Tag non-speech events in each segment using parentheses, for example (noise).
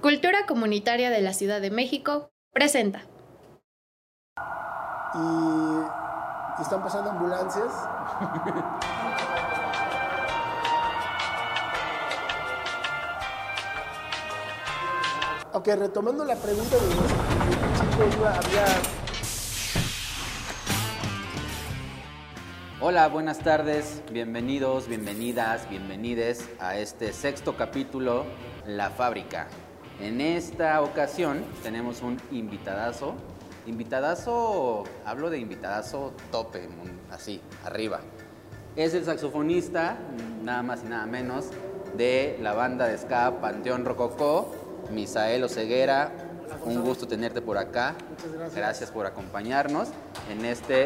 Cultura Comunitaria de la Ciudad de México presenta. Y están pasando ambulancias. (laughs) ok, retomando la pregunta de los chicos, había Hola, buenas tardes, bienvenidos, bienvenidas, bienvenides a este sexto capítulo, La Fábrica. En esta ocasión tenemos un invitadazo, invitadazo, hablo de invitadazo tope, así, arriba. Es el saxofonista, nada más y nada menos, de la banda de ska Panteón Rococó, Misael Oceguera. Un gusto tenerte por acá. Muchas gracias. Gracias por acompañarnos en este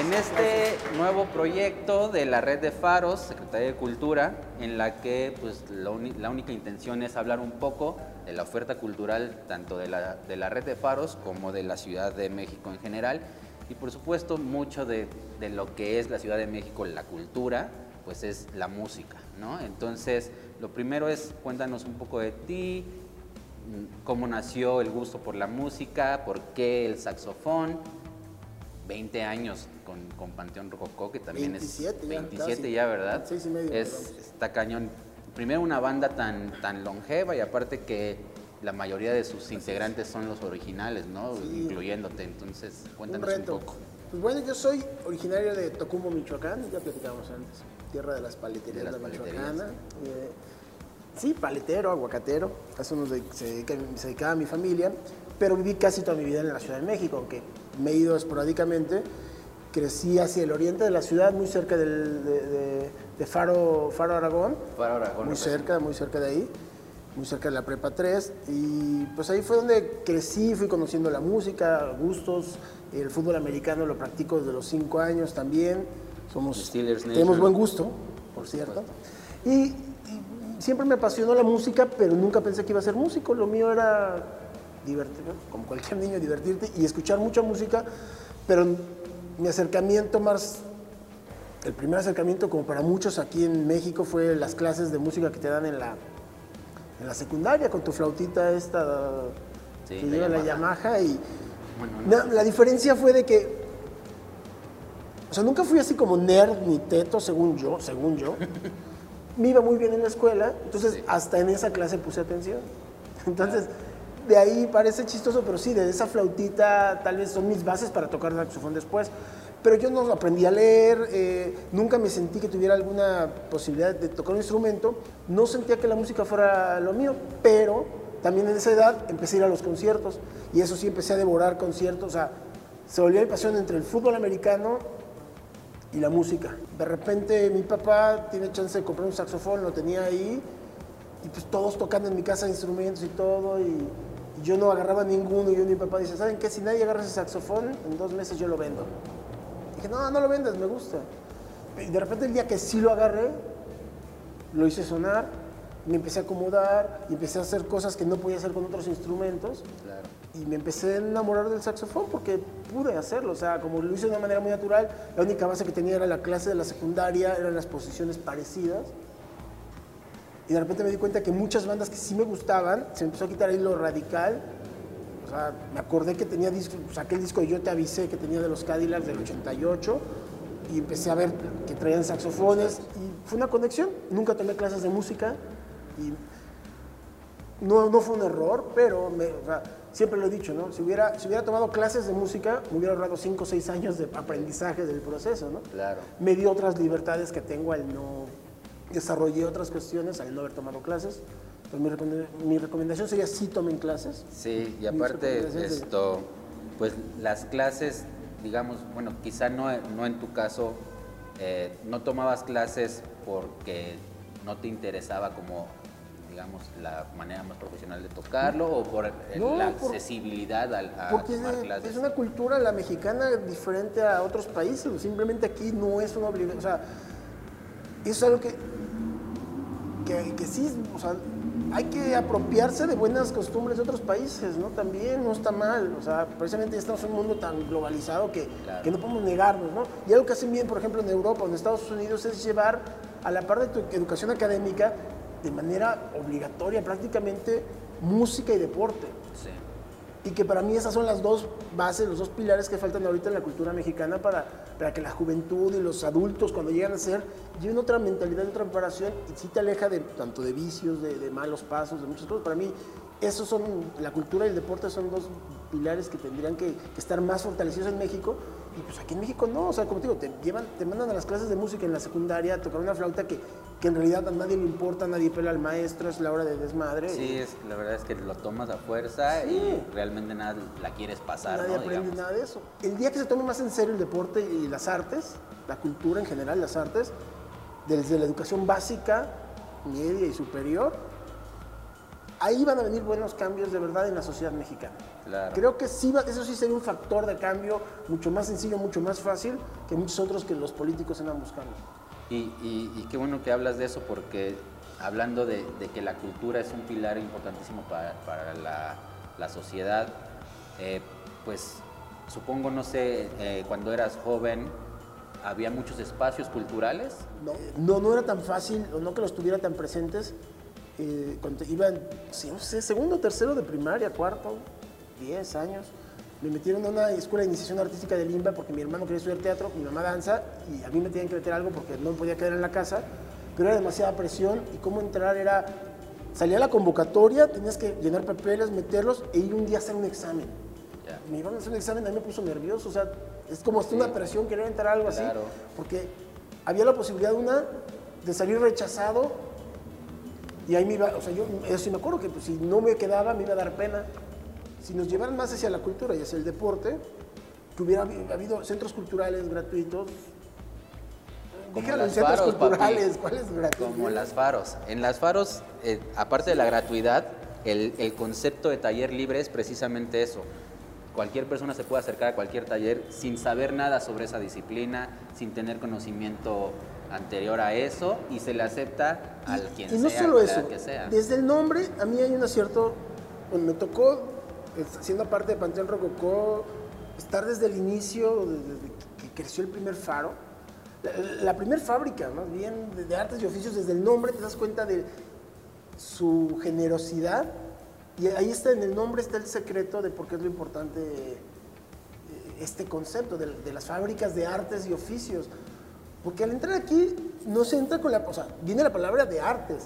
en este nuevo proyecto de la red de faros, Secretaría de Cultura, en la que pues, la, única intención es hablar un poco de la oferta cultural tanto de la, de la, red de faros como de la Ciudad de México en general y por supuesto mucho de, de, lo que es la Ciudad de México, la cultura, pues es la música, ¿no? Entonces, lo primero es cuéntanos un poco de ti, cómo nació el gusto por la música, por qué el saxofón, 20 años con, con Panteón Rococó, que también 27 es ya, 27 casi. ya, ¿verdad? Y medio, es, perdón. está cañón. Primero una banda tan, tan longeva y aparte que la mayoría de sus integrantes son los originales, ¿no? Sí. Incluyéndote. Entonces, un cuéntanos un, reto. poco. Pues bueno, yo soy originario de Tocumbo, Michoacán, ya platicamos antes, tierra de las paleterías De de, las la paleterías. Michoacana. Eh, sí, paletero, aguacatero, a eso nos de- se, dedica- se dedicaba mi familia, pero viví casi toda mi vida en la Ciudad de México, aunque me he ido esporádicamente. Crecí hacia el oriente de la ciudad, muy cerca del- de, de- de Faro, Faro Aragón. Para Aragón, muy cerca, muy cerca de ahí, muy cerca de la Prepa 3. Y pues ahí fue donde crecí, fui conociendo la música, gustos. El fútbol americano lo practico desde los 5 años también. Somos, Steelers tenemos Nation. buen gusto, por cierto. Y, y siempre me apasionó la música, pero nunca pensé que iba a ser músico. Lo mío era divertir, como cualquier niño, divertirte y escuchar mucha música, pero mi acercamiento más el primer acercamiento, como para muchos aquí en México, fue las clases de música que te dan en la, en la secundaria con tu flautita esta Sí, que lleva la Yamaha. Yamaha. Y Bueno, No, la diferencia fue de que, o sea, nunca fui así como nerd ni teto, según yo, según yo. (laughs) Me iba muy bien en la escuela, entonces Sí. hasta en esa clase puse atención. Entonces, de ahí parece chistoso, pero sí, de esa flautita tal vez son mis bases para tocar saxofón después. Pero yo no aprendí a leer, eh, nunca me sentí que tuviera alguna posibilidad de tocar un instrumento, no sentía que la música fuera lo mío, pero también en esa edad empecé a ir a los conciertos y eso sí empecé a devorar conciertos, o sea, se volvió mi pasión entre el fútbol americano y la música. De repente mi papá tiene chance de comprar un saxofón, lo tenía ahí, y pues todos tocando en mi casa instrumentos y todo, y yo no agarraba ninguno, y yo y mi papá dice, ¿saben qué? Si nadie agarra ese saxofón, en dos meses yo lo vendo. Dije, no, no lo vendas, me gusta. Y de repente el día que sí lo agarré, lo hice sonar, me empecé a acomodar, y empecé a hacer cosas que no podía hacer con otros instrumentos, claro. y me empecé a enamorar del saxofón porque pude hacerlo, o sea, como lo hice de una manera muy natural, la única base que tenía era la clase de la secundaria, eran las posiciones parecidas. Y de repente me di cuenta que muchas bandas que sí me gustaban, se me empezó a quitar ahí lo radical. O sea, me acordé que tenía disco, saqué el disco de Yo Te Avisé que tenía de los Cadillacs del 88 y empecé a ver que traían saxofones y fue una conexión. Nunca tomé clases de música y no, no fue un error, pero me- o sea, siempre lo he dicho, ¿no? Si hubiera, si hubiera tomado clases de música, me hubiera ahorrado 5 o 6 años de aprendizaje del proceso, ¿no? Claro. Me dio otras libertades que tengo al no... Desarrollé otras cuestiones al no haber tomado clases. Pues mi, recomend- mi recomendación sería sí tomen clases. Sí, y aparte esto, pues las clases, digamos, bueno, quizá no, no en tu caso, eh, no tomabas clases porque no te interesaba como, digamos, la manera más profesional de tocarlo o por No, la por- accesibilidad al, a Porque tomar de- clases. es una cultura, la mexicana, diferente a otros países. Simplemente aquí no es una obligación. O sea, eso es algo que, que, que sí, o sea, hay que apropiarse de buenas costumbres de otros países, ¿no? También no está mal. O sea, precisamente estamos en un mundo tan globalizado que, Claro. que no podemos negarnos, ¿no? Y algo que hacen bien, por ejemplo, en Europa o en Estados Unidos es llevar a la par de tu educación académica de manera obligatoria prácticamente música y deporte. Y que para mí esas son las dos bases, los dos pilares que faltan ahorita en la cultura mexicana para, para que la juventud y los adultos cuando llegan a ser lleven otra mentalidad, otra preparación y sí te aleja de tanto de vicios, de, de malos pasos, de muchas cosas. Para mí esos son, la cultura y el deporte son dos pilares que tendrían que, que estar más fortalecidos en México y pues aquí en México no, o sea, como te digo, te, llevan, te mandan a las clases de música en la secundaria a tocar una flauta que, que en realidad a nadie le importa, nadie pela al maestro, es la hora de desmadre. Sí, es, la verdad es que lo tomas a fuerza Sí. y realmente nada la quieres pasar, Nadie ¿no? aprende Digamos. nada de eso. El día que se tome más en serio el deporte y las artes, la cultura en general, las artes, desde la educación básica, media y superior, ahí van a venir buenos cambios de verdad en la sociedad mexicana. Claro. Creo que sí, eso sí sería un factor de cambio mucho más sencillo, mucho más fácil que muchos otros que los políticos andan buscando. Y, y- y qué bueno que hablas de eso porque hablando de, de que la cultura es un pilar importantísimo para, para la, la sociedad, eh, pues supongo, no sé, eh, cuando eras joven, había muchos espacios culturales. No, no, no era tan fácil, o no que los tuviera tan presentes. Eh, cuando iba, sí, no sé, segundo, tercero de primaria, cuarto, 10 años, me metieron a una escuela de iniciación artística de Limba porque mi hermano quería estudiar teatro, mi mamá danza, y a mí me tenían que meter algo porque no me podía quedar en la casa, pero era demasiada presión y cómo entrar era, salía la convocatoria, tenías que llenar papeles, meterlos e ir un día a hacer un examen. Ya. Me iban a hacer un examen, a mí me puso nervioso, o sea, es como hasta una presión querer entrar a algo Claro. así, porque había la posibilidad una de salir rechazado y ahí me iba, o sea, yo eso sí me acuerdo que pues, si no me quedaba me iba a dar pena. Si nos llevaran más hacia la cultura y hacia el deporte, que hubiera habi- habido centros culturales gratuitos. Como las centros faros, culturales, ¿cuáles gratuitos? Como las faros. En las faros, eh, aparte de la gratuidad, el, el concepto de taller libre es precisamente eso. Cualquier persona se puede acercar a cualquier taller sin saber nada sobre esa disciplina, sin tener conocimiento anterior a eso y se le acepta al quien y no sea, solo eso, edad que sea. desde el nombre a mí hay un acierto, bueno, me tocó, eh, siendo parte de Panteón Rococó, estar desde el inicio, desde que creció el primer faro, la, la primer fábrica, más bien, de, de artes y oficios, desde el nombre te das cuenta de su generosidad y ahí está, en el nombre está el secreto de por qué es lo importante eh, este concepto de, de las fábricas de artes y oficios. Porque al entrar aquí no se entra con la... O sea, viene la palabra de artes,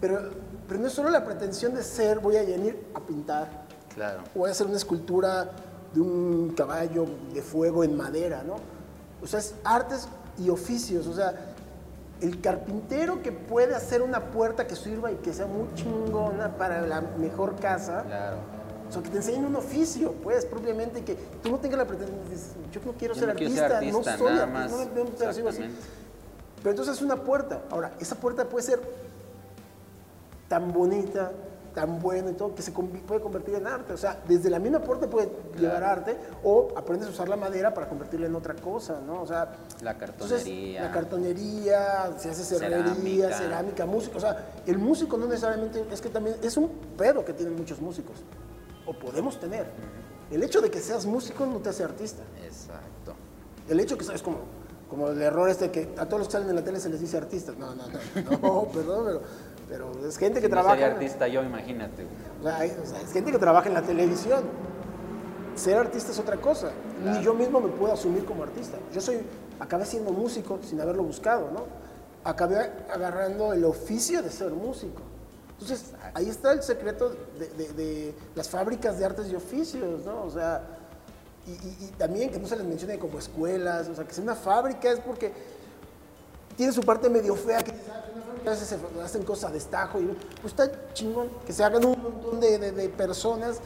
pero, pero no es solo la pretensión de ser, voy a venir a pintar, Claro. voy a hacer una escultura de un caballo de fuego en madera, ¿no? O sea, es artes y oficios, o sea, el carpintero que puede hacer una puerta que sirva y que sea muy chingona para la mejor casa, Claro. O sea, que te enseñen un oficio, pues, propiamente, que tú no tengas la pretensión, yo no quiero Yo ser no artista, ser no artista, soy nada artista, más. no me así. Pero entonces es una puerta. Ahora, esa puerta puede ser tan bonita, tan buena y todo, que se puede convertir en arte. O sea, desde la misma puerta puede llevar arte o aprendes a usar la madera para convertirla en otra cosa, ¿no? O sea, La entonces, cartonería. la cartonería, se hace cerrería, Cerámica. cerámica. música. O sea, el músico no necesariamente, es que también es un pedo que tienen muchos músicos. O podemos tener. El hecho de que seas músico no te hace artista. Exacto. El hecho que es como, como el error este que a todos los que salen en la tele se les dice artistas. No, no, no, (laughs) no, perdón, pero, pero es gente que no trabaja. sería artista yo, imagínate. güey. O sea, hay- o sea, es gente que trabaja en la televisión. Ser artista es otra cosa. Claro. Ni yo mismo me puedo asumir como artista. Yo soy, acabé siendo músico sin haberlo buscado, ¿no? Acabé agarrando el oficio de ser músico. Entonces, ahí está el secreto de, las fábricas de artes y oficios, ¿no? O sea, y, también que no se les mencione como escuelas, o sea, que sea una fábrica es porque tiene su parte medio fea, que "Ah, a veces se hacen cosas a destajo, y pues está chingón, que se hagan un montón de, personas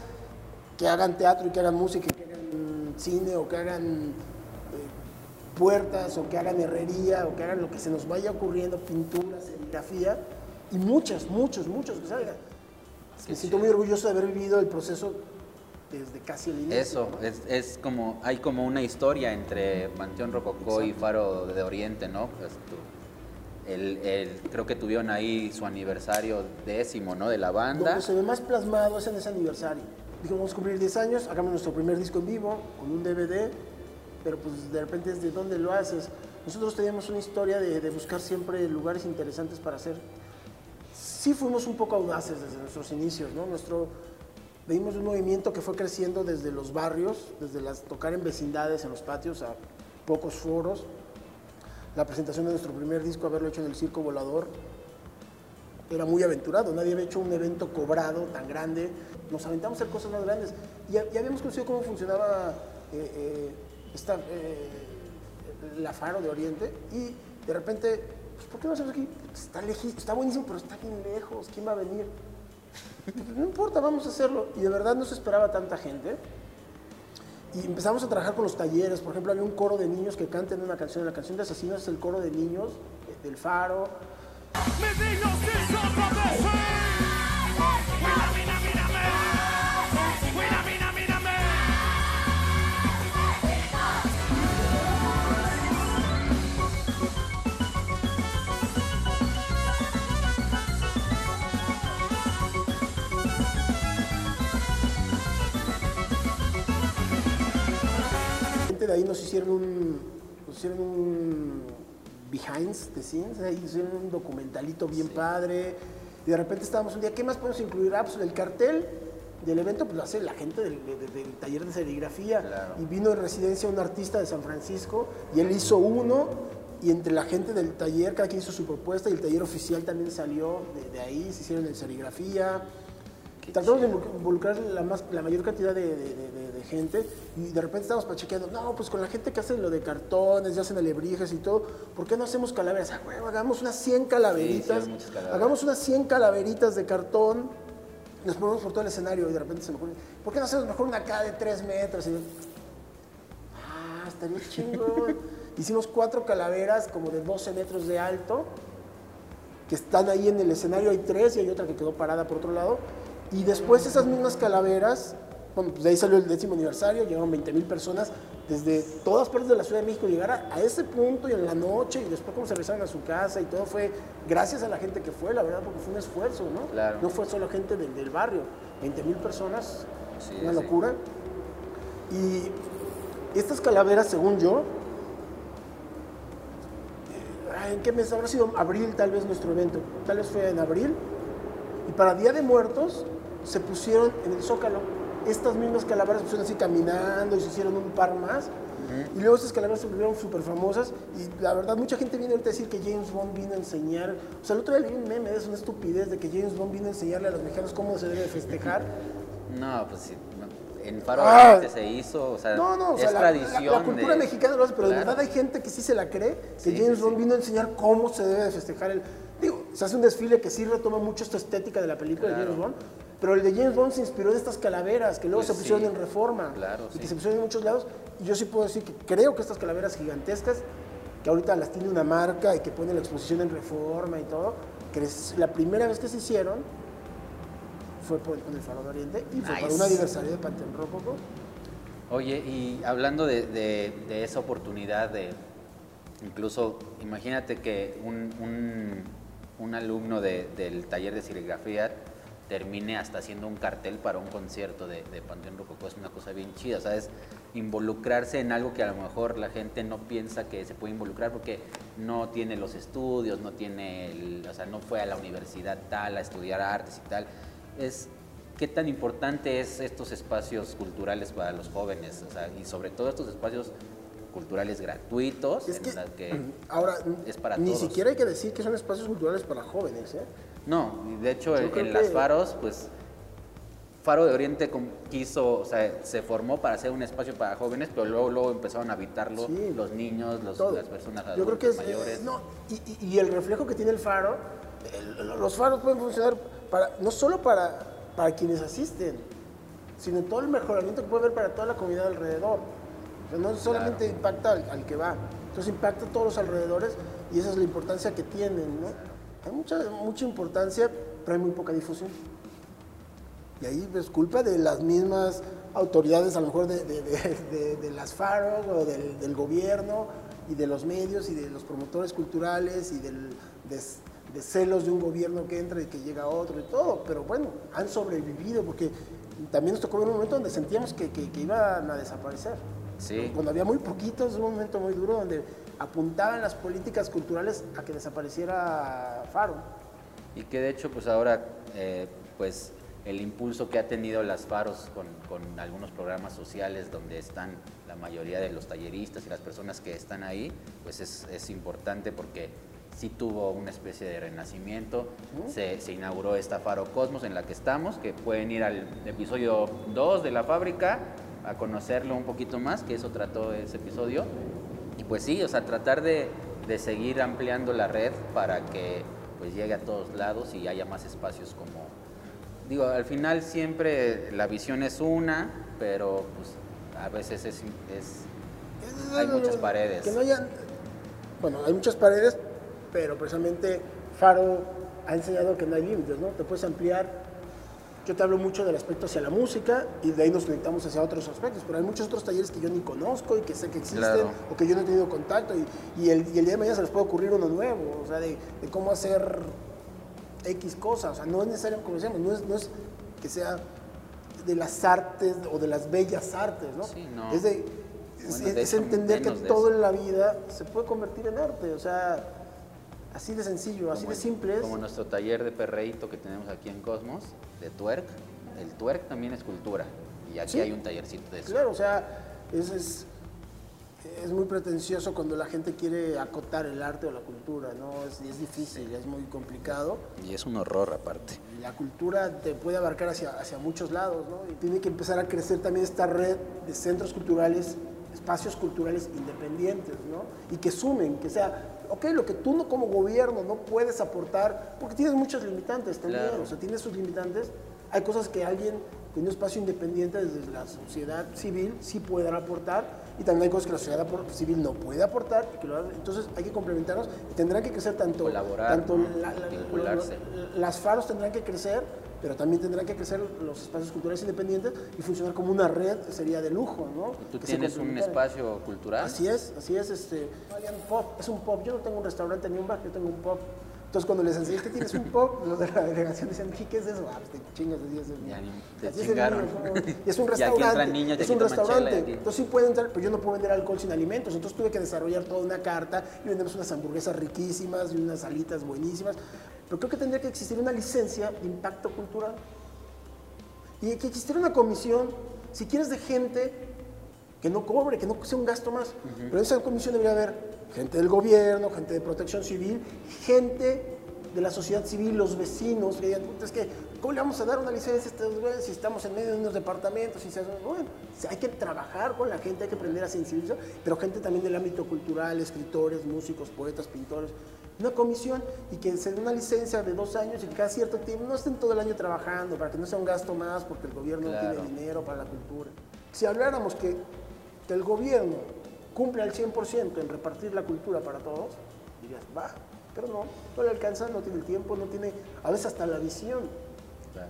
que hagan teatro y que hagan música, que hagan cine o que hagan eh, puertas o que hagan herrería o que hagan lo que se nos vaya ocurriendo, pintura, serigrafía, y muchas, muchos, muchos que salgan. Me siento muy orgulloso de haber vivido el proceso desde casi el inicio. Eso, es, es como, hay como una historia entre Panteón Rococó y Faro de Oriente, ¿no? Pues, tú- el, el- creo que tuvieron ahí su aniversario décimo, ¿no? De la banda. Donde se ve más plasmado es en ese aniversario. Dijimos, vamos a cumplir 10 años, hagamos nuestro primer disco en vivo, con un DVD, pero pues de repente es de dónde lo haces. Nosotros teníamos una historia de, de buscar siempre lugares interesantes para hacer sí fuimos un poco audaces desde nuestros inicios, ¿no? Nuestro, vimos un movimiento que fue creciendo desde los barrios, desde las tocar en vecindades, en los patios, a pocos foros. La presentación de nuestro primer disco, haberlo hecho en el Circo Volador, era muy aventurado. Nadie había hecho un evento cobrado tan grande. Nos aventamos a hacer cosas más grandes. Y ya, habíamos conocido cómo funcionaba eh, eh, esta, eh, la Faro de Oriente. Y de repente, ¿por qué no hacemos aquí? Está, leji- está buenísimo, pero está bien lejos. ¿Quién va a venir? No importa, vamos a hacerlo. Y de verdad no se esperaba tanta gente. Y empezamos a trabajar con los talleres. Por ejemplo, había un coro de niños que cantan una canción. La canción de Asesinos es el coro de niños eh, del Faro. De ahí nos hicieron un, nos hicieron un behind the scenes, ahí hicieron un documentalito bien padre. Y de repente estábamos un día, ¿qué más podemos incluir? Ah, pues el cartel del evento pues lo hace la gente del, de- de- del taller de serigrafía. Claro. Y vino en residencia un artista de San Francisco y él hizo uno. Y entre la gente del taller, cada quien hizo su propuesta y el taller oficial también salió de, de ahí, se hicieron en serigrafía. Tratamos de involuc- involucrar la, más, la mayor cantidad de, de- de- de- de gente y de repente estamos pachequeando, no, pues con la gente que hace lo de cartones, ya hacen alebrijes y todo, ¿por qué no hacemos calaveras? Ah, huevo, hagamos unas 100 calaveritas, hagamos unas 100 calaveritas de cartón, nos ponemos por todo el escenario y de repente se me ocurre, ¿por qué no hacemos mejor una acá de 3 metros? Y ah, estaría chingón. (laughs) Hicimos cuatro calaveras como de 12 metros de alto, que están ahí en el escenario, hay tres y hay otra que quedó parada por otro lado. Y después esas mismas calaveras, bueno, pues de ahí salió el décimo aniversario, llegaron 20 mil personas desde todas partes de la Ciudad de México, llegar a, a ese punto y en la noche y después cómo se regresaron a su casa y todo fue gracias a la gente que fue, la verdad, porque fue un esfuerzo, ¿no? Claro. No fue solo gente del, del barrio, 20 mil personas, Sí, una sí. locura. Y estas calaveras, según yo, Ay, ¿En qué mes habrá sido? Abril, tal vez nuestro evento. Tal vez fue en abril. Y para Día de Muertos se pusieron en el Zócalo. Estas mismas calaveras se pusieron así caminando y se hicieron un par más. Y luego estas calaveras se volvieron súper famosas. Y la verdad, mucha gente viene ahorita a decir que James Bond vino a enseñar. O sea, el otro día leí un meme, es una estupidez de que James Bond vino a enseñarle a los mexicanos cómo se debe festejar. No, pues sí. En Faro Ah. se hizo, o sea, No, no, o es sea, la, tradición. la- la cultura de- mexicana lo hace, pero de Claro. verdad hay gente que sí se la cree, que Sí, James sí, Bond vino a enseñar cómo se debe de festejar el... Digo, se hace un desfile que sí retoma mucho esta estética de la película de Claro. James Bond, pero el de James Bond se inspiró de estas calaveras que luego Pues se pusieron sí. en Reforma Claro, y que se pusieron en muchos lados. Y yo sí puedo decir que creo que estas calaveras gigantescas, que ahorita las tiene una marca y que pone la exposición en Reforma y todo, que es la primera vez que se hicieron fue por, con el Faro de Oriente y fue para Nice. un aniversario de Panteón Rococó. Oye, y hablando de, de- de esa oportunidad de, incluso, imagínate que un, un- un alumno de- del taller de serigrafía termine hasta haciendo un cartel para un concierto de, de Panteón Rococó, es una cosa bien chida, ¿sabes? Involucrarse en algo que a lo mejor la gente no piensa que se puede involucrar porque no tiene los estudios, no tiene, el- o sea, no fue a la universidad tal a estudiar artes y tal. Es ¿Qué tan importante es estos espacios culturales para los jóvenes? O sea, y sobre todo estos espacios culturales gratuitos, Es en que, la que ahora, es para ni todos. siquiera hay que decir que son espacios culturales para jóvenes, ¿eh? No, de hecho Yo en, en las faros, pues Faro de Oriente quiso, o sea, se formó para ser un espacio para jóvenes, pero luego, luego empezaron a habitarlo Sí. los niños, los- las personas Yo creo que es, adultas, mayores. eh, no, y, y- y el reflejo que tiene el faro, el- los faros pueden funcionar para, no solo para, para quienes asisten, sino todo el mejoramiento que puede haber para toda la comunidad alrededor. No solamente Claro. impacta al, al que va, entonces impacta a todos los alrededores y esa es la importancia que tienen, ¿no? Hay mucha, mucha importancia, pero hay muy poca difusión. Y ahí es culpa de las mismas autoridades, a lo mejor de, de- de- las faros o del, del gobierno y de los medios y de los promotores culturales y del, de, celos de un gobierno que entra y que llega otro y todo. Pero bueno, han sobrevivido porque también nos tocó ver un momento donde sentíamos que, que- que iban a desaparecer. Sí. Cuando había muy poquitos, un momento muy duro donde apuntaban las políticas culturales a que desapareciera Faro. Y que de hecho, pues ahora, eh, pues el impulso que ha tenido las Faros con, con algunos programas sociales donde están la mayoría de los talleristas y las personas que están ahí, pues es, es importante porque sí tuvo una especie de renacimiento. Se, se inauguró esta Faro Cosmos en la que estamos, que pueden ir al episodio 2 de la fábrica a conocerlo un poquito más, que eso trató ese episodio. Y pues sí, o sea, tratar de, de seguir ampliando la red para que pues llegue a todos lados y haya más espacios como... Digo, al final siempre la visión es una, pero pues a veces es, es- hay muchas paredes. Que no haya, bueno, hay muchas paredes, pero precisamente Faro ha enseñado que no hay límites, ¿no? Te puedes ampliar. Yo te hablo mucho del aspecto hacia la música y de ahí nos conectamos hacia otros aspectos, pero hay muchos otros talleres que yo ni conozco y que sé que existen Claro. o que yo no he tenido contacto y, y el, y el día de mañana se les puede ocurrir uno nuevo, o sea, de, de cómo hacer X cosas, o sea, no es necesario, como decíamos, no es, no es que sea de las artes o de las bellas artes, ¿no? Sí, no. Es de, es, de entender que todo en la vida se puede convertir en arte, o sea, así de sencillo, así de simple es. Como nuestro taller de perreíto que tenemos aquí en Cosmos, de twerk. El twerk también es cultura. Y aquí Sí. hay un tallercito de eso. Claro, o sea, es, es, es muy pretencioso cuando la gente quiere acotar el arte o la cultura, ¿no? Es, es difícil, es muy complicado. Y es un horror aparte. La cultura te puede abarcar hacia, hacia muchos lados, ¿no? Y tiene que empezar a crecer también esta red de centros culturales, espacios culturales independientes, ¿no? Y que sumen, que sea, ok, lo que tú no como gobierno no puedes aportar, porque tienes muchos limitantes también, Claro. o sea, tienes sus limitantes. Hay cosas que alguien con un espacio independiente desde la sociedad civil sí puede aportar, y también hay cosas que la sociedad civil no puede aportar, y que lo entonces hay que complementarnos, y tendrán que crecer tanto, Colaborar, tanto la- la- Vincularse. las faros tendrán que crecer, pero también tendrán que crecer los espacios culturales independientes y funcionar como una red sería de lujo, ¿no? ¿Tú Que tienes un espacio cultural? Así es, así es, este, vayan pop, es un pop, yo no tengo un restaurante ni un bar, yo tengo un pop. Entonces cuando les enseñé que tienes un pop, (laughs) los de la delegación decían, "¿Y ¿qué es eso? Ah, pues te chingas, así es el Ya mío". ni- te Así es el ¿cómo? (laughs) Y es un restaurante, y es un restaurante. aquí- Entonces sí pueden entrar, pero yo no puedo vender alcohol sin alimentos. Entonces tuve que desarrollar toda una carta y vendemos unas hamburguesas riquísimas y unas alitas buenísimas. Pero creo que tendría que existir una licencia de impacto cultural. Y que existiera una comisión, si quieres, de gente que no cobre, que no sea un gasto más. Pero en esa comisión debería haber gente del gobierno, gente de protección civil, gente de la sociedad civil, los vecinos, que digan, "Puta, es que, ¿cómo le vamos a dar una licencia a estos güeyes si estamos en medio de unos departamentos? Y se hace-?" bueno, hay que trabajar con la gente, hay que aprender a sensibilizar, pero gente también del ámbito cultural, escritores, músicos, poetas, pintores, una comisión y que se dé una licencia de dos años y que cada cierto tiempo no estén todo el año trabajando para que no sea un gasto más porque el gobierno no Claro. tiene dinero para la cultura. Si habláramos que, que el gobierno cumple al 100% en repartir la cultura para todos, dirías, va, pero no, no le alcanza, no tiene el tiempo, no tiene, a veces hasta la visión, Claro.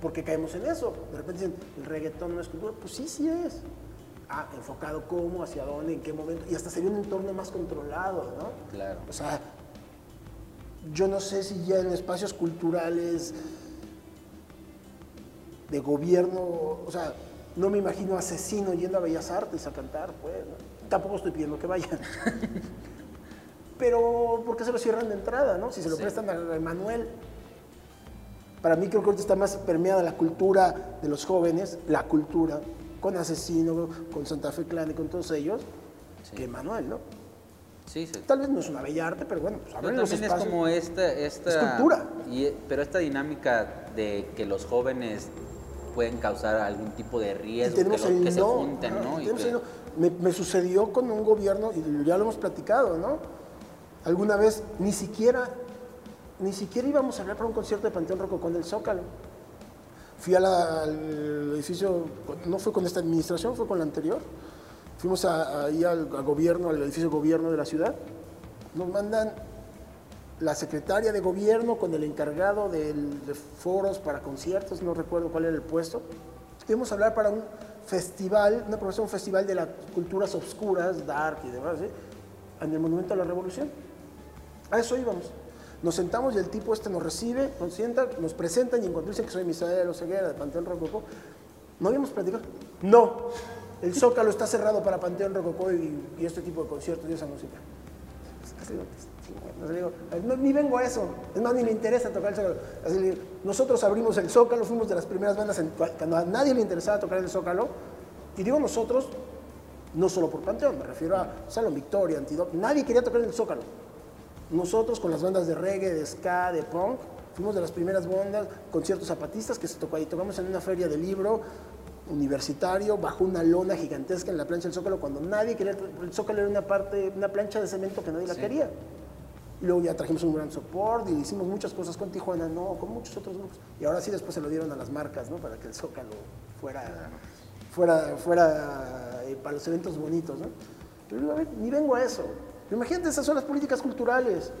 porque caemos en eso. De repente dicen, el reggaetón no es cultura, pues sí, sí es. Ah, enfocado cómo, hacia dónde, en qué momento, y hasta sería un entorno más controlado, ¿no? Claro. O sea, yo no sé si ya en espacios culturales de gobierno, o sea, no me imagino asesino yendo a Bellas Artes a cantar, pues. ¿no? Tampoco estoy pidiendo que vayan. (laughs) Pero, ¿por qué se lo cierran de entrada, no? Si se lo Sí. prestan a Emanuel. Para mí creo que ahorita está más permeada la cultura de los jóvenes, la cultura, con Asesino, con Santa Fe Clan y con todos ellos, Sí. que Emanuel, ¿no? Sí, sí. Tal vez no es una bella arte, pero bueno, pues Pero los también es espacios. como esta, esta Es cultura. y- pero esta dinámica de que los jóvenes pueden causar algún tipo de riesgo, que, que se no, junten, ¿no? Y que- no. Me, me sucedió con un gobierno, y ya lo hemos platicado, ¿no? Alguna vez ni siquiera, ni siquiera íbamos a hablar para un concierto de Panteón Rococó en el Zócalo. Fui a la- al edificio, no fue con esta administración, fue con la anterior. Fuimos ahí al, al gobierno, al edificio de gobierno de la ciudad. Nos mandan la secretaria de gobierno con el encargado de foros para conciertos, no recuerdo cuál era el puesto. Íbamos a hablar para un festival, una profesión, un festival de las culturas obscuras, dark y demás, ¿sí? en el Monumento a la Revolución. A eso íbamos. Nos sentamos y el tipo este nos recibe, nos sienta, nos presentan y en cuanto dicen que soy Misael Oseguera de Panteón Rococó, ¿no habíamos platicado? No, el Zócalo está cerrado para Panteón Rococó y, este tipo de conciertos y esa música. Así "No, ni vengo a eso, es más, ni me interesa tocar el Zócalo. Así le digo, nosotros abrimos el Zócalo, fuimos de las primeras bandas en- cuando a nadie le interesaba tocar el Zócalo, y digo nosotros, no solo por Panteón, me refiero a Salón Victoria, Antidote, nadie quería tocar en el Zócalo. Nosotros con las bandas de reggae, de ska, de punk, fuimos de las primeras bandas, conciertos zapatistas que se tocó ahí. Tocamos en una feria de libro universitario, bajo una lona gigantesca en la plancha del Zócalo, cuando nadie quería, el Zócalo era una parte, una plancha de cemento que nadie la Sí. quería. Y luego ya trajimos un gran soporte y hicimos muchas cosas con Tijuana, no, con muchos otros grupos. Y ahora sí después se lo dieron a las marcas, ¿no? Para que el Zócalo fuera, fuera, fuera eh, para los eventos bonitos, ¿no? Pero digo, a ver, ni vengo a eso. Imagínate, esas son las políticas culturales.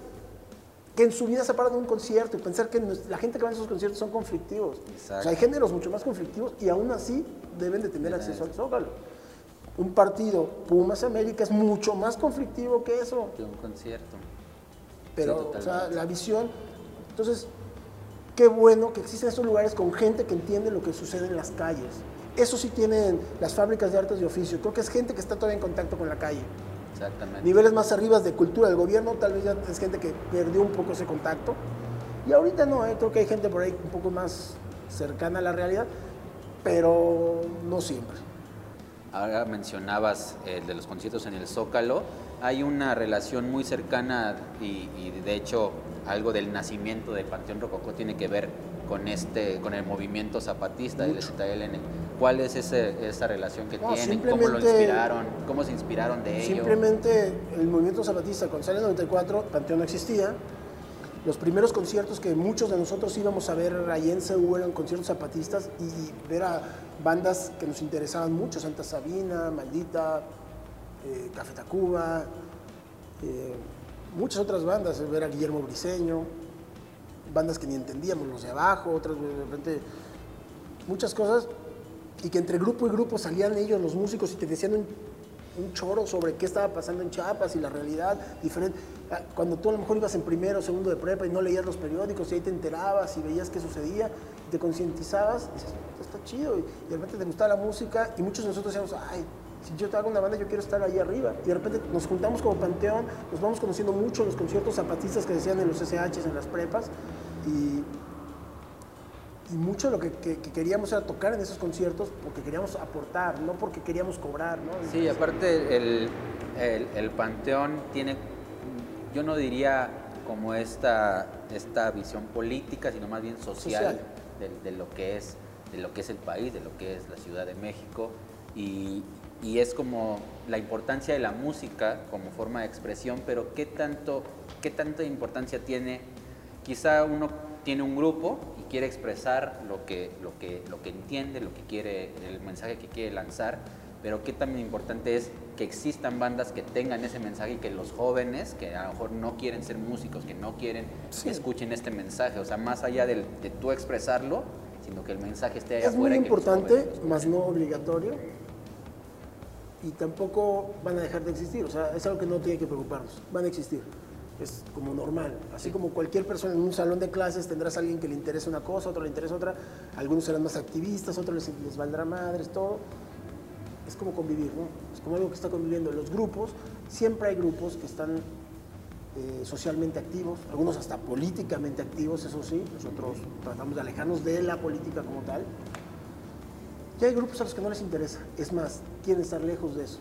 Que en su vida se paran de un concierto y pensar que la gente que va a esos conciertos son conflictivos. Exacto. O sea, hay géneros mucho más conflictivos y aún así deben de tener acceso al Zócalo. Un partido Pumas América es mucho más conflictivo que eso. Que un concierto. Pero, Sí, o sea, la visión. Entonces, qué bueno que existen estos lugares con gente que entiende lo que sucede en las calles. Eso sí tienen las fábricas de artes de oficio. Creo que es gente que está todavía en contacto con la calle. Exactamente. Niveles más arriba de cultura del gobierno, tal vez ya es gente que perdió un poco ese contacto. Y ahorita no, eh, creo que hay gente por ahí un poco más cercana a la realidad, pero no siempre. Ahora mencionabas el de los conciertos en el Zócalo. Hay una relación muy cercana y, y de hecho algo del nacimiento de Panteón Rococó tiene que ver con este, con el movimiento zapatista del ZLN. ¿Cuál es ese- esa relación que No, tienen? ¿Cómo lo inspiraron? ¿Cómo se inspiraron de ello? Simplemente el movimiento zapatista, cuando sale en 94, Panteón no existía. Los primeros conciertos que muchos de nosotros íbamos a ver ahí en Seúl eran conciertos zapatistas y ver a bandas que nos interesaban mucho, Santa Sabina, Maldita, eh, Café Tacuba, eh, muchas otras bandas, eh, ver a Guillermo Briseño, bandas que ni entendíamos, los de abajo, otras de repente, muchas cosas, y que entre grupo y grupo salían ellos, los músicos, y te decían un, un choro sobre qué estaba pasando en Chiapas y la realidad diferente. Ah, Cuando tú a lo mejor ibas en primero o segundo de prepa y no leías los periódicos y ahí te enterabas y veías qué sucedía, y te concientizabas, y dices, "Esto está chido, y de repente te gustaba la música, y muchos de nosotros decíamos, ay, si yo te hago una banda, yo quiero estar ahí arriba. Y de repente nos juntamos como panteón, nos vamos conociendo mucho en los conciertos zapatistas que decían en los SHs, en las prepas, y, y mucho de lo que, que- que queríamos era tocar en esos conciertos porque queríamos aportar, no porque queríamos cobrar, ¿no? Sí, aparte el, el- el Panteón tiene, yo no diría como esta, esta visión política, sino más bien social, Social. De, de lo que es, de lo que es el país, de lo que es la Ciudad de México. Y, y es como la importancia de la música como forma de expresión, pero ¿qué, tanto, qué tanta importancia tiene? Quizá uno tiene un grupo y quiere expresar lo que, lo que, lo que entiende, lo que quiere, el mensaje que quiere lanzar, pero qué tan importante es que existan bandas que tengan ese mensaje y que los jóvenes, que a lo mejor no quieren ser músicos, que no quieren, Sí. escuchen este mensaje. O sea, más allá del- de tú expresarlo, sino que el mensaje esté allá Es afuera. muy y que los importante, más no obligatorio. Y tampoco van a dejar de existir. O sea, es algo que no tiene que preocuparnos. Van a existir. Es como normal. Así como cualquier persona en un salón de clases tendrás a alguien que le interesa una cosa, otro le interesa otra. Algunos serán más activistas, otros les, les valdrá madres, todo. Es como convivir, ¿no? Es como algo que está conviviendo. Los grupos, siempre hay grupos que están eh, socialmente activos, algunos hasta políticamente activos, eso sí. Nosotros tratamos de alejarnos de la política como tal. Y hay grupos a los que no les interesa. Es más, quieren estar lejos de eso.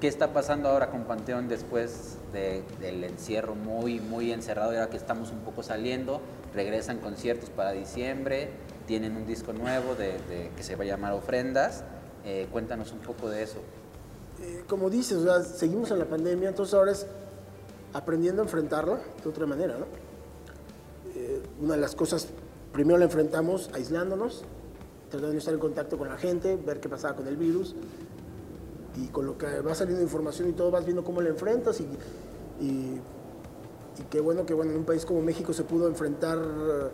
¿Qué está pasando ahora con Panteón después de- del encierro muy, muy encerrado? Ahora que estamos un poco saliendo, regresan conciertos para diciembre, tienen un disco nuevo de, de- que se va a llamar Ofrendas. Eh, cuéntanos un poco de eso. Eh, como dices, o sea, seguimos en la pandemia, entonces ahora es aprendiendo a enfrentarla de otra manera, ¿no? Eh, una de las cosas, primero la enfrentamos aislándonos, tratando de estar en contacto con la gente, ver qué pasaba con el virus, y con lo que va saliendo información y todo, vas viendo cómo la enfrentas, y, y, y qué bueno que bueno, en un país como México se pudo enfrentar eh,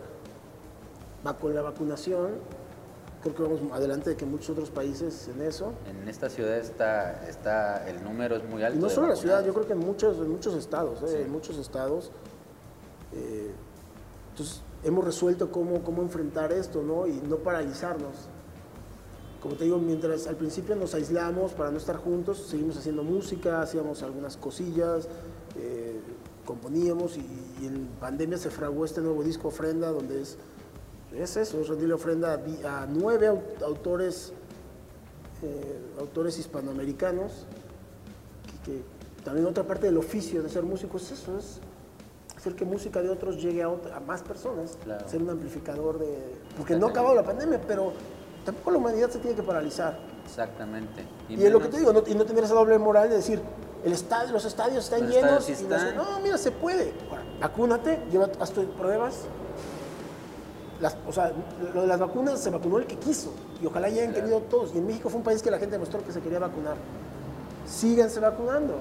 con la vacunación, creo que vamos adelante de que muchos otros países en eso. En esta ciudad está, está el número es muy alto. Y no solo en la ciudad, yo creo que en muchos, en muchos estados, ¿eh? Sí. en muchos estados. eh, entonces, hemos resuelto cómo, cómo enfrentar esto, ¿no? Y no paralizarnos. Como te digo, mientras al principio nos aislamos para no estar juntos, seguimos haciendo música, hacíamos algunas cosillas, eh, componíamos y, y en pandemia se fraguó este nuevo disco Ofrenda, donde es, es eso, es rendirle ofrenda a, nueve au- autores, eh, autores hispanoamericanos, que, que también otra parte del oficio de ser músico es eso, es hacer que música de otros llegue a, a más personas, Claro. ser un amplificador de... Porque no ha acabado la pandemia, pero tampoco la humanidad se tiene que paralizar. Exactamente. Y, es lo que te digo, no, y no tener esa doble moral de decir, el estadio, los estadios están Los llenos. estadios y no, mira, se puede. Ahora, vacúnate, lleva, haz tus pruebas. Las, o sea, lo de las vacunas se vacunó el que quiso. Y ojalá ya hayan Claro. querido todos. Y en México fue un país que la gente demostró que se quería vacunar. Síganse vacunando.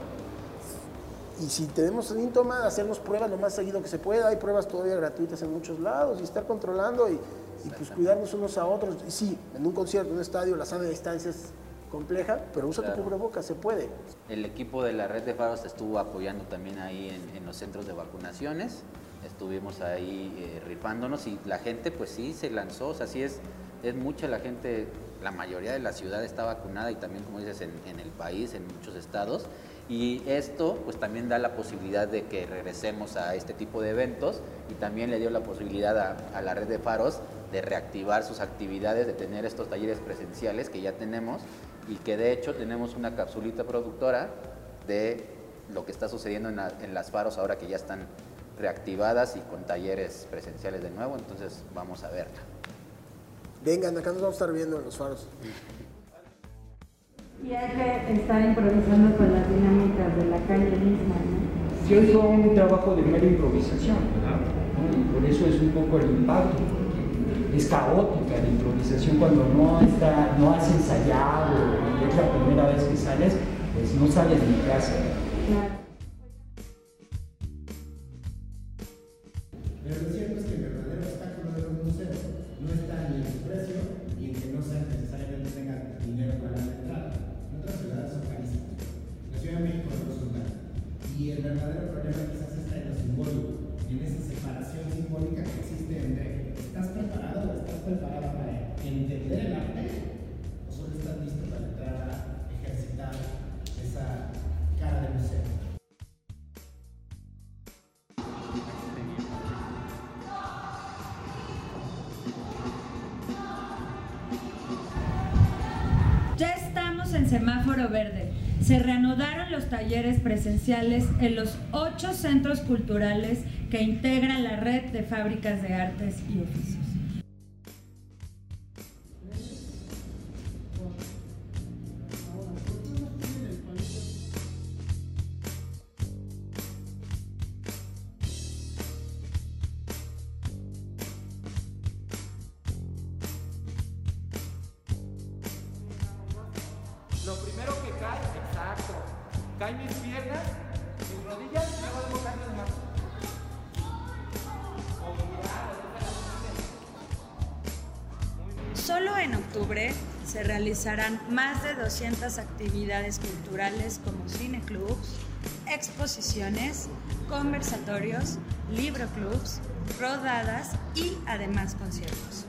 Y si tenemos síntomas, hacernos pruebas lo más seguido que se pueda. Hay pruebas todavía gratuitas en muchos lados y estar controlando y, y, pues cuidarnos unos a otros. Y sí, en un concierto, en un estadio, la sana distancia es compleja, pero usa Claro. tu cubrebocas, se puede. El equipo de la red de faros estuvo apoyando también ahí en, en los centros de vacunaciones. Estuvimos ahí eh, rifándonos y la gente pues sí se lanzó, o sea, sí es, es mucha la gente, la mayoría de la ciudad está vacunada y también como dices en, en el país, en muchos estados. Y esto pues también da la posibilidad de que regresemos a este tipo de eventos y también le dio la posibilidad a, la red de faros de reactivar sus actividades, de tener estos talleres presenciales que ya tenemos y que de hecho tenemos una capsulita productora de lo que está sucediendo en, en las faros ahora que ya están reactivadas y con talleres presenciales de nuevo, entonces vamos a verla. Vengan, acá nos vamos a estar viendo en los faros. Y hay que estar improvisando con las dinámicas de la calle misma, ¿no? Sí, hoy fue un trabajo de mera improvisación, ¿no? y por eso es un poco el impacto, porque es caótica la improvisación cuando no, está, no has ensayado y es la primera vez que sales, pues no sales de casa. Claro. Semáforo verde. Se reanudaron los talleres presenciales en los ocho centros culturales que integran la red de fábricas de artes y oficios. Lo primero que cae, exacto. Caen mis piernas, mis rodillas y luego debo caer las. Solo en octubre se realizarán más de 200 actividades culturales como cineclubs, exposiciones, conversatorios, libroclubs, rodadas y además conciertos.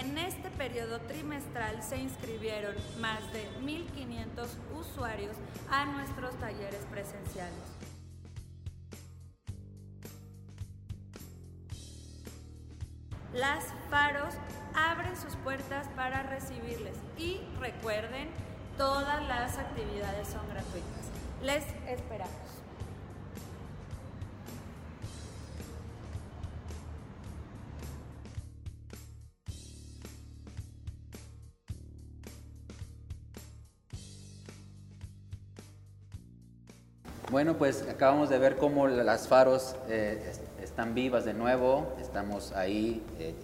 En este periodo trimestral se inscribieron más de 1.500 usuarios a nuestros talleres presenciales. Las faros abren sus puertas para recibirles y recuerden, todas las actividades son gratuitas. Les esperamos. Bueno, pues acabamos de ver cómo las faros eh, es- están vivas de nuevo, estamos ahí eh,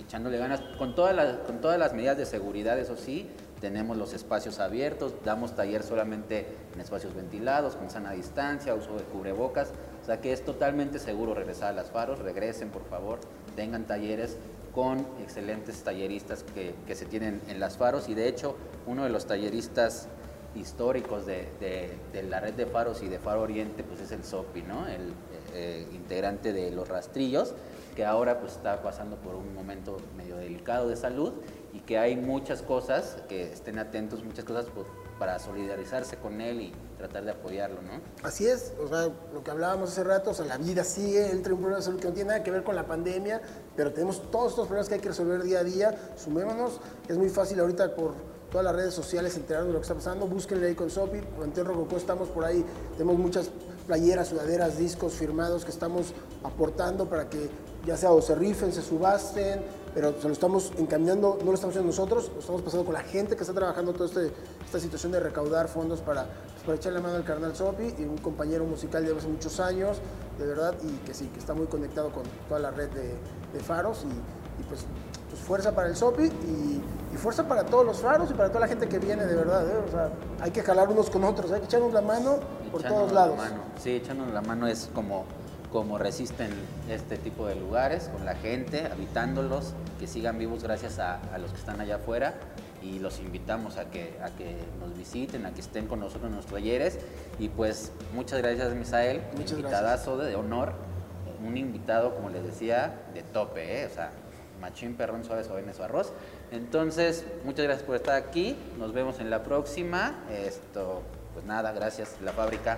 echándole ganas con todas, las, con todas las medidas de seguridad, eso sí, tenemos los espacios abiertos, damos taller solamente en espacios ventilados, con sana distancia, uso de cubrebocas, o sea que es totalmente seguro regresar a las faros, regresen por favor, tengan talleres con excelentes talleristas que, que se tienen en las faros. Y de hecho uno de los talleristas históricos de, de- de la red de faros y de Faro Oriente, pues es el SOPI, ¿no? El eh, integrante de los rastrillos, que ahora pues está pasando por un momento medio delicado de salud y que hay muchas cosas, que estén atentos, muchas cosas pues, para solidarizarse con él y tratar de apoyarlo, ¿no? Así es, o sea, lo que hablábamos hace rato, o sea, la vida sigue, él trae un problema de salud que no tiene nada que ver con la pandemia, pero tenemos todos estos problemas que hay que resolver día a día, sumémonos, es muy fácil ahorita por todas las redes sociales enterarnos de lo que está pasando, búsquenle ahí con Sopi, Panteón Rococó estamos por ahí, tenemos muchas playeras, sudaderas, discos firmados que estamos aportando para que ya sea o se rifen, se subasten, pero se lo estamos encaminando, no lo estamos haciendo nosotros, lo estamos pasando con la gente que está trabajando toda este, esta situación de recaudar fondos para, pues, para echarle la mano al carnal Sopi y un compañero musical de hace muchos años, de verdad, y que sí, que está muy conectado con toda la red de, faros y pues, pues fuerza para el Sopi y, y fuerza para todos los faros y para toda la gente que viene, de verdad, ¿eh? o sea, hay que jalar unos con otros, hay que echarnos la mano por todos la lados. mano. Sí, echándonos la mano es como, como resisten este tipo de lugares, con la gente, habitándolos, que sigan vivos gracias a, a los que están allá afuera. Y los invitamos a que, a que nos visiten, a que estén con nosotros en nuestros talleres. Y pues muchas gracias, Misael. Muchas invitadazo de honor. Un invitado, como les decía, de tope, ¿eh? O sea, machín, perrón, suave, suave en su arroz. Entonces, muchas gracias por estar aquí. Nos vemos en la próxima. Esto, pues nada, gracias, La Fábrica.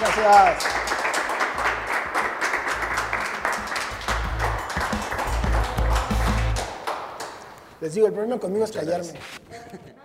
Gracias. Les digo, el problema conmigo es callarme. gracias. (laughs)